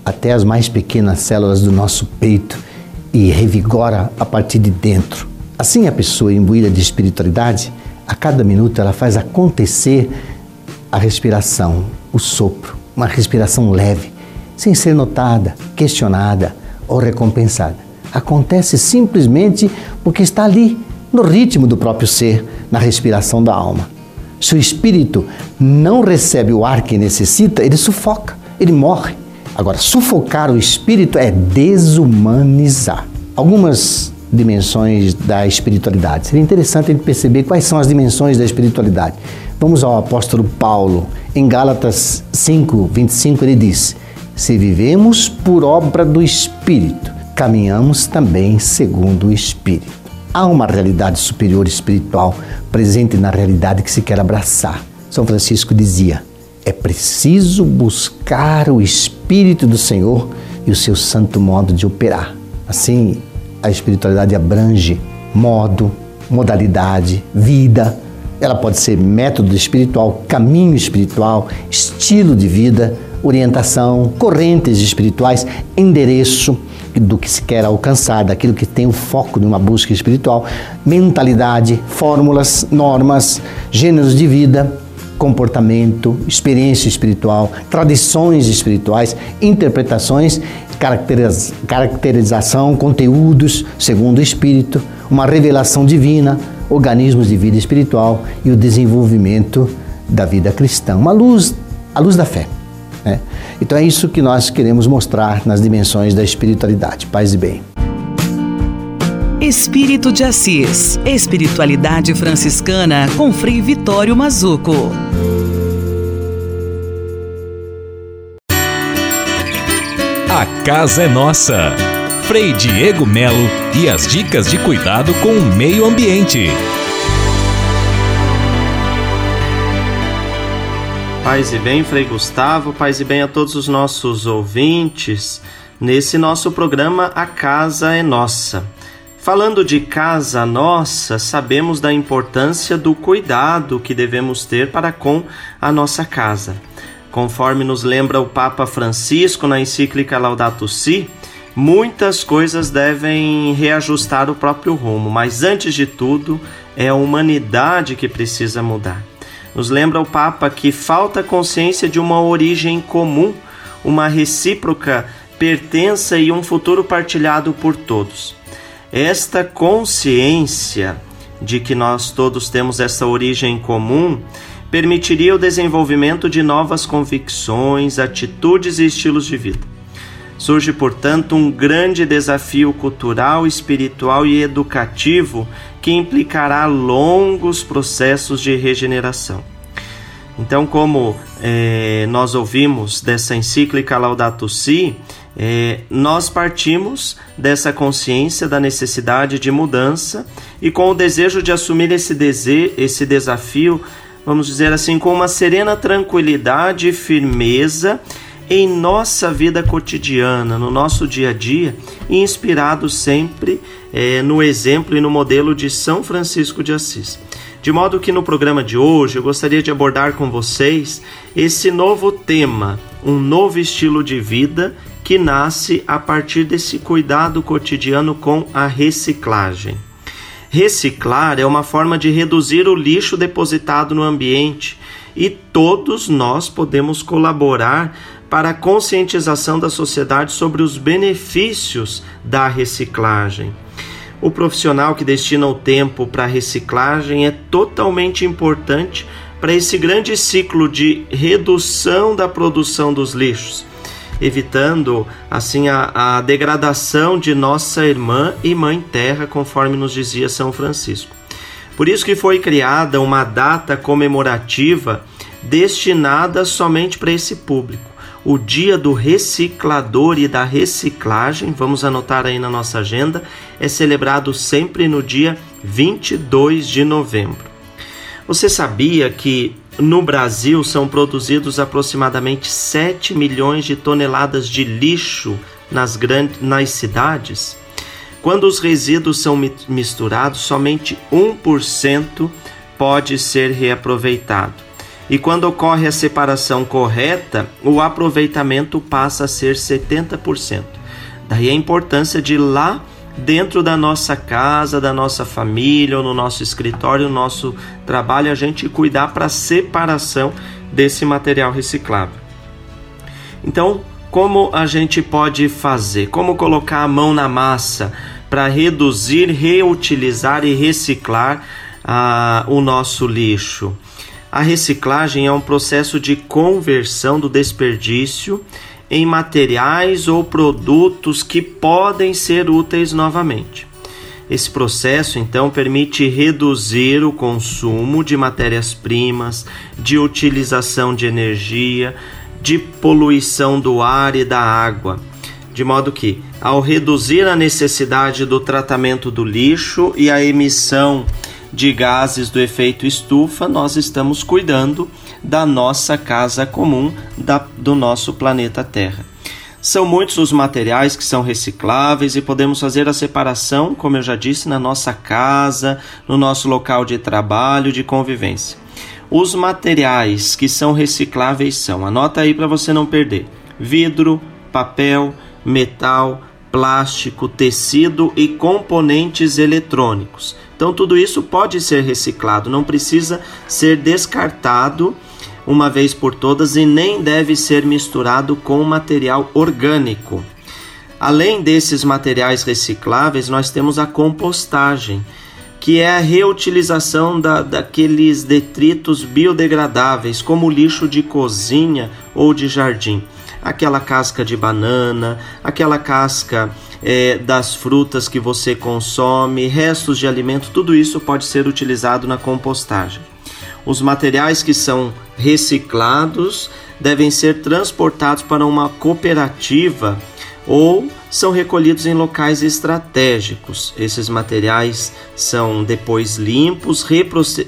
até as mais pequenas células do nosso peito e revigora a partir de dentro. Assim, a pessoa imbuída de espiritualidade, a cada minuto ela faz acontecer a respiração, o sopro uma respiração leve, sem ser notada, questionada ou recompensada. Acontece simplesmente porque está ali, no ritmo do próprio ser, na respiração da alma. Se o espírito não recebe o ar que necessita, ele sufoca, ele morre. Agora, sufocar o espírito é desumanizar. Algumas dimensões da espiritualidade. Seria interessante gente perceber quais são as dimensões da espiritualidade. Vamos ao apóstolo Paulo. Em Gálatas 5, 25, ele diz: Se vivemos por obra do Espírito, caminhamos também segundo o Espírito. Há uma realidade superior espiritual presente na realidade que se quer abraçar. São Francisco dizia: é preciso buscar o Espírito do Senhor e o seu santo modo de operar. Assim, a espiritualidade abrange modo, modalidade, vida ela pode ser método espiritual, caminho espiritual, estilo de vida, orientação, correntes espirituais, endereço do que se quer alcançar, daquilo que tem o foco de uma busca espiritual, mentalidade, fórmulas, normas, gêneros de vida, comportamento, experiência espiritual, tradições espirituais, interpretações, caracterização, conteúdos segundo o espírito, uma revelação divina, organismos de vida espiritual e o desenvolvimento da vida cristã, uma luz, a luz da fé. Então é isso que nós queremos mostrar nas dimensões da espiritualidade. Paz e bem. Espírito de Assis. Espiritualidade franciscana com Frei Vitório Mazuco. A casa é nossa. Frei Diego Melo e as dicas de cuidado com o meio ambiente. Paz e bem, Frei Gustavo, paz e bem a todos os nossos ouvintes nesse nosso programa A Casa é Nossa. Falando de casa nossa, sabemos da importância do cuidado que devemos ter para com a nossa casa. Conforme nos lembra o Papa Francisco na encíclica Laudato Si, muitas coisas devem reajustar o próprio rumo, mas antes de tudo é a humanidade que precisa mudar. Nos lembra o Papa que falta consciência de uma origem comum, uma recíproca pertença e um futuro partilhado por todos. Esta consciência de que nós todos temos essa origem comum permitiria o desenvolvimento de novas convicções, atitudes e estilos de vida. Surge, portanto, um grande desafio cultural, espiritual e educativo que implicará longos processos de regeneração. Então, como é, nós ouvimos dessa encíclica Laudato Si, é, nós partimos dessa consciência da necessidade de mudança e com o desejo de assumir esse, dese esse desafio, vamos dizer assim, com uma serena tranquilidade e firmeza em nossa vida cotidiana, no nosso dia a dia, inspirado sempre é, no exemplo e no modelo de São Francisco de Assis. De modo que no programa de hoje eu gostaria de abordar com vocês esse novo tema, um novo estilo de vida que nasce a partir desse cuidado cotidiano com a reciclagem. Reciclar é uma forma de reduzir o lixo depositado no ambiente e todos nós podemos colaborar para a conscientização da sociedade sobre os benefícios da reciclagem. O profissional que destina o tempo para a reciclagem é totalmente importante para esse grande ciclo de redução da produção dos lixos, evitando assim a, a degradação de nossa irmã e mãe terra, conforme nos dizia São Francisco. Por isso que foi criada uma data comemorativa destinada somente para esse público o dia do reciclador e da reciclagem, vamos anotar aí na nossa agenda, é celebrado sempre no dia 22 de novembro. Você sabia que no Brasil são produzidos aproximadamente 7 milhões de toneladas de lixo nas, grandes, nas cidades? Quando os resíduos são misturados, somente 1% pode ser reaproveitado. E quando ocorre a separação correta, o aproveitamento passa a ser 70%. Daí a importância de lá dentro da nossa casa, da nossa família, ou no nosso escritório, no nosso trabalho, a gente cuidar para a separação desse material reciclável. Então, como a gente pode fazer? Como colocar a mão na massa para reduzir, reutilizar e reciclar ah, o nosso lixo? A reciclagem é um processo de conversão do desperdício em materiais ou produtos que podem ser úteis novamente. Esse processo então permite reduzir o consumo de matérias-primas, de utilização de energia, de poluição do ar e da água. De modo que, ao reduzir a necessidade do tratamento do lixo e a emissão de gases do efeito estufa, nós estamos cuidando da nossa casa comum, da, do nosso planeta Terra. São muitos os materiais que são recicláveis e podemos fazer a separação, como eu já disse, na nossa casa, no nosso local de trabalho, de convivência. Os materiais que são recicláveis são, anota aí para você não perder: vidro, papel, metal, plástico, tecido e componentes eletrônicos. Então, tudo isso pode ser reciclado, não precisa ser descartado uma vez por todas e nem deve ser misturado com material orgânico. Além desses materiais recicláveis, nós temos a compostagem, que é a reutilização da, daqueles detritos biodegradáveis, como lixo de cozinha ou de jardim aquela casca de banana, aquela casca é, das frutas que você consome, restos de alimento, tudo isso pode ser utilizado na compostagem. Os materiais que são reciclados devem ser transportados para uma cooperativa ou são recolhidos em locais estratégicos. Esses materiais são depois limpos,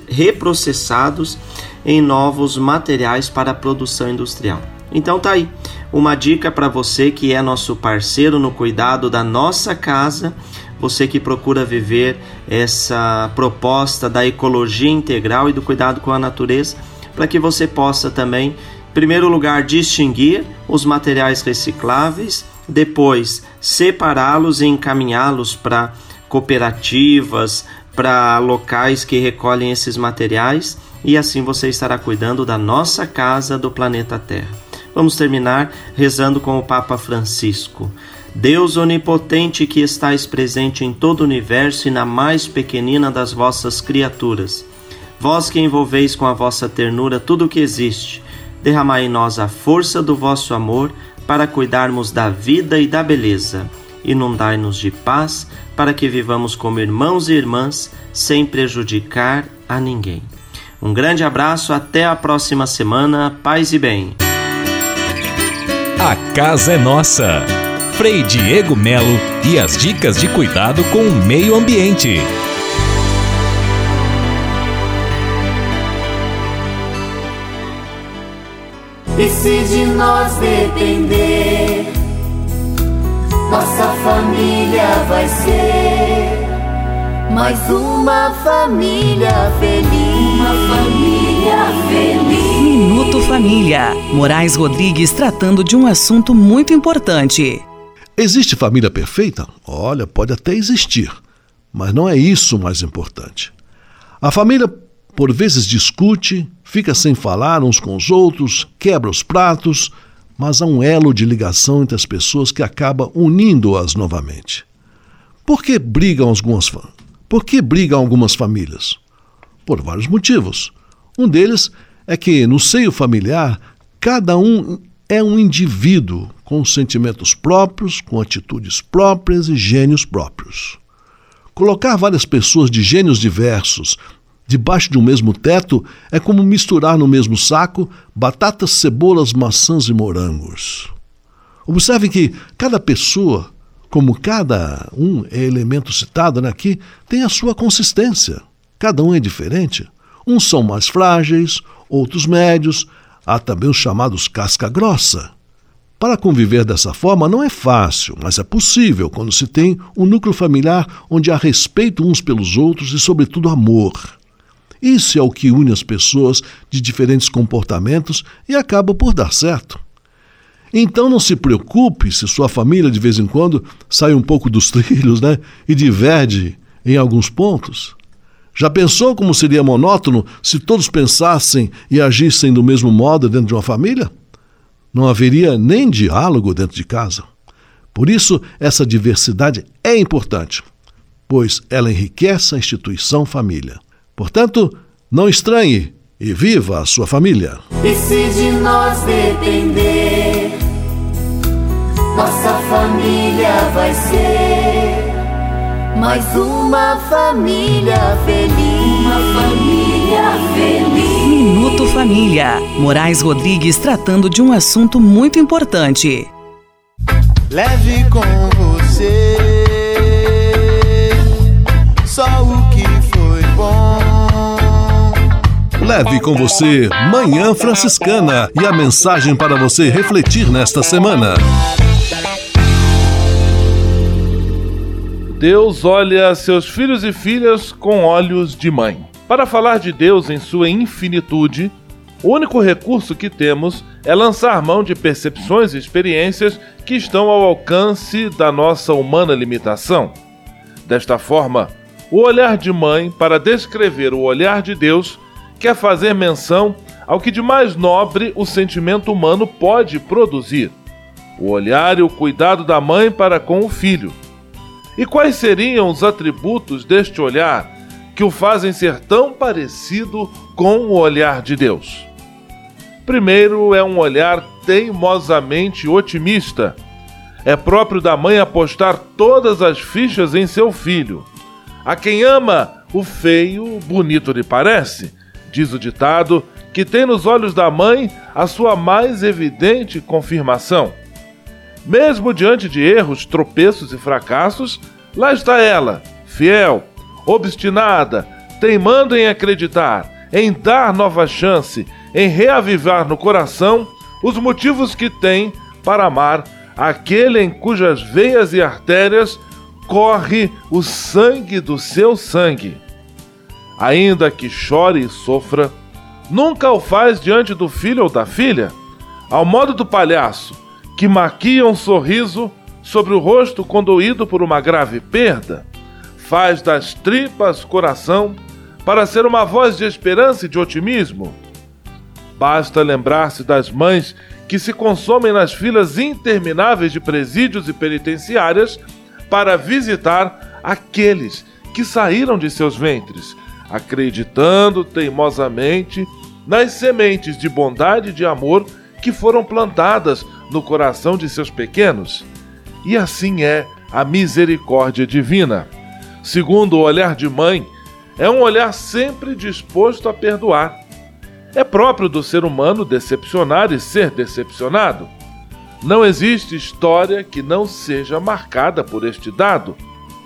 reprocessados em novos materiais para a produção industrial. Então tá aí uma dica para você que é nosso parceiro no cuidado da nossa casa, você que procura viver essa proposta da ecologia integral e do cuidado com a natureza, para que você possa também Em primeiro lugar, distinguir os materiais recicláveis, depois separá-los e encaminhá-los para cooperativas, para locais que recolhem esses materiais e assim você estará cuidando da nossa casa do planeta Terra. Vamos terminar rezando com o Papa Francisco. Deus onipotente que estais presente em todo o universo e na mais pequenina das vossas criaturas, vós que envolveis com a vossa ternura tudo o que existe, derramai em nós a força do vosso amor para cuidarmos da vida e da beleza. Inundai-nos de paz para que vivamos como irmãos e irmãs sem prejudicar a ninguém. Um grande abraço, até a próxima semana. Paz e bem. A casa é nossa. Frei Diego Melo e as dicas de cuidado com o meio ambiente. E se de nós depender, nossa família vai ser mais uma família feliz. Uma família. Minuto Família. Moraes Rodrigues tratando de um assunto muito importante. Existe família perfeita? Olha, pode até existir, mas não é isso o mais importante. A família por vezes discute, fica sem falar uns com os outros, quebra os pratos, mas há um elo de ligação entre as pessoas que acaba unindo-as novamente. Por que brigam algumas Por que brigam algumas famílias? Por vários motivos. Um deles é que no seio familiar cada um é um indivíduo com sentimentos próprios, com atitudes próprias e gênios próprios. Colocar várias pessoas de gênios diversos debaixo de um mesmo teto é como misturar no mesmo saco batatas, cebolas, maçãs e morangos. Observe que cada pessoa, como cada um é elemento citado aqui, tem a sua consistência. Cada um é diferente. Uns são mais frágeis, outros médios, há também os chamados casca grossa. Para conviver dessa forma não é fácil, mas é possível quando se tem um núcleo familiar onde há respeito uns pelos outros e, sobretudo, amor. Isso é o que une as pessoas de diferentes comportamentos e acaba por dar certo. Então não se preocupe se sua família de vez em quando sai um pouco dos trilhos né, e diverge em alguns pontos. Já pensou como seria monótono se todos pensassem e agissem do mesmo modo dentro de uma família? Não haveria nem diálogo dentro de casa. Por isso, essa diversidade é importante, pois ela enriquece a instituição família. Portanto, não estranhe e viva a sua família. E se de nós depender, nossa família vai ser mais uma família feliz. Uma família feliz. Minuto Família. Moraes Rodrigues tratando de um assunto muito importante. Leve com você só o que foi bom. Leve com você Manhã Franciscana e a mensagem para você refletir nesta semana. Deus olha seus filhos e filhas com olhos de mãe. Para falar de Deus em sua infinitude, o único recurso que temos é lançar mão de percepções e experiências que estão ao alcance da nossa humana limitação. Desta forma, o olhar de mãe, para descrever o olhar de Deus, quer fazer menção ao que de mais nobre o sentimento humano pode produzir: o olhar e o cuidado da mãe para com o filho. E quais seriam os atributos deste olhar que o fazem ser tão parecido com o olhar de Deus? Primeiro, é um olhar teimosamente otimista. É próprio da mãe apostar todas as fichas em seu filho. A quem ama, o feio, bonito lhe parece Diz o ditado que tem nos olhos da mãe a sua mais evidente confirmação. Mesmo diante de erros, tropeços e fracassos, lá está ela, fiel, obstinada, teimando em acreditar, em dar nova chance, em reavivar no coração os motivos que tem para amar aquele em cujas veias e artérias corre o sangue do seu sangue. Ainda que chore e sofra, nunca o faz diante do filho ou da filha, ao modo do palhaço, que maquia um sorriso sobre o rosto condoído por uma grave perda, faz das tripas coração para ser uma voz de esperança e de otimismo. Basta lembrar-se das mães que se consomem nas filas intermináveis de presídios e penitenciárias para visitar aqueles que saíram de seus ventres, acreditando teimosamente nas sementes de bondade e de amor que foram plantadas no coração de seus pequenos. E assim é a misericórdia divina. Segundo o olhar de mãe, é um olhar sempre disposto a perdoar. É próprio do ser humano decepcionar e ser decepcionado. Não existe história que não seja marcada por este dado,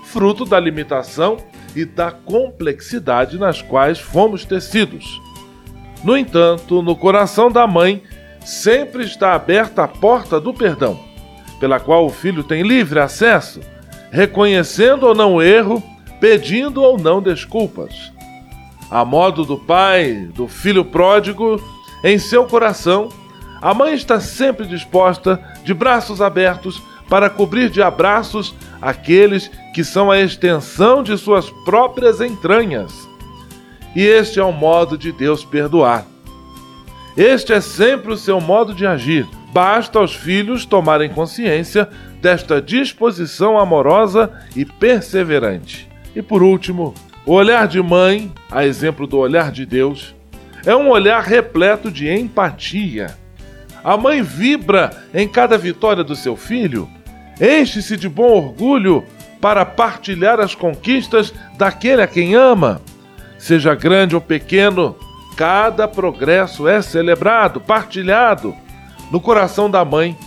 fruto da limitação e da complexidade nas quais fomos tecidos. No entanto, no coração da mãe sempre está aberta a porta do perdão, pela qual o filho tem livre acesso, reconhecendo ou não o erro, pedindo ou não desculpas. A modo do pai, do filho pródigo, em seu coração, a mãe está sempre disposta, de braços abertos, para cobrir de abraços aqueles que são a extensão de suas próprias entranhas. E este é o modo de Deus perdoar. Este é sempre o seu modo de agir. Basta aos filhos tomarem consciência desta disposição amorosa e perseverante. E por último, o olhar de mãe, a exemplo do olhar de Deus, é um olhar repleto de empatia. A mãe vibra em cada vitória do seu filho, enche-se de bom orgulho para partilhar as conquistas daquele a quem ama. Seja grande ou pequeno, Cada progresso é celebrado, partilhado. No coração da mãe,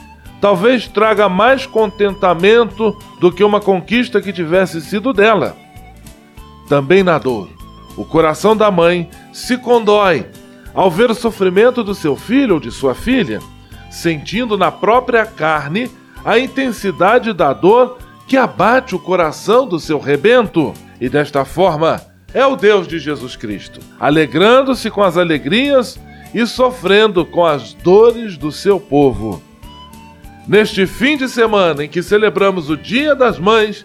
talvez traga mais contentamento do que uma conquista que tivesse sido dela. Também na dor, o coração da mãe se condói ao ver o sofrimento do seu filho ou de sua filha, sentindo na própria carne a intensidade da dor que abate o coração do seu rebento, e desta forma é o Deus de Jesus Cristo, alegrando-se com as alegrias e sofrendo com as dores do seu povo. Neste fim de semana em que celebramos o Dia das Mães,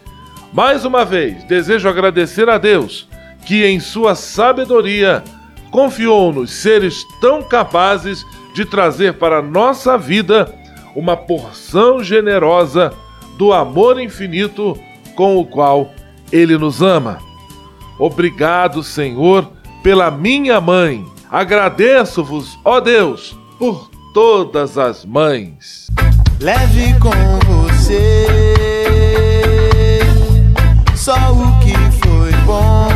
mais uma vez desejo agradecer a Deus que, em sua sabedoria, confiou-nos seres tão capazes de trazer para a nossa vida uma porção generosa do amor infinito com o qual Ele nos ama. Obrigado, Senhor, pela minha mãe. Agradeço-vos, ó Deus, por todas as mães. Leve com você só o que foi bom.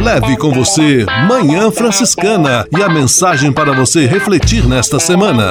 Leve com você Manhã Franciscana e a mensagem para você refletir nesta semana.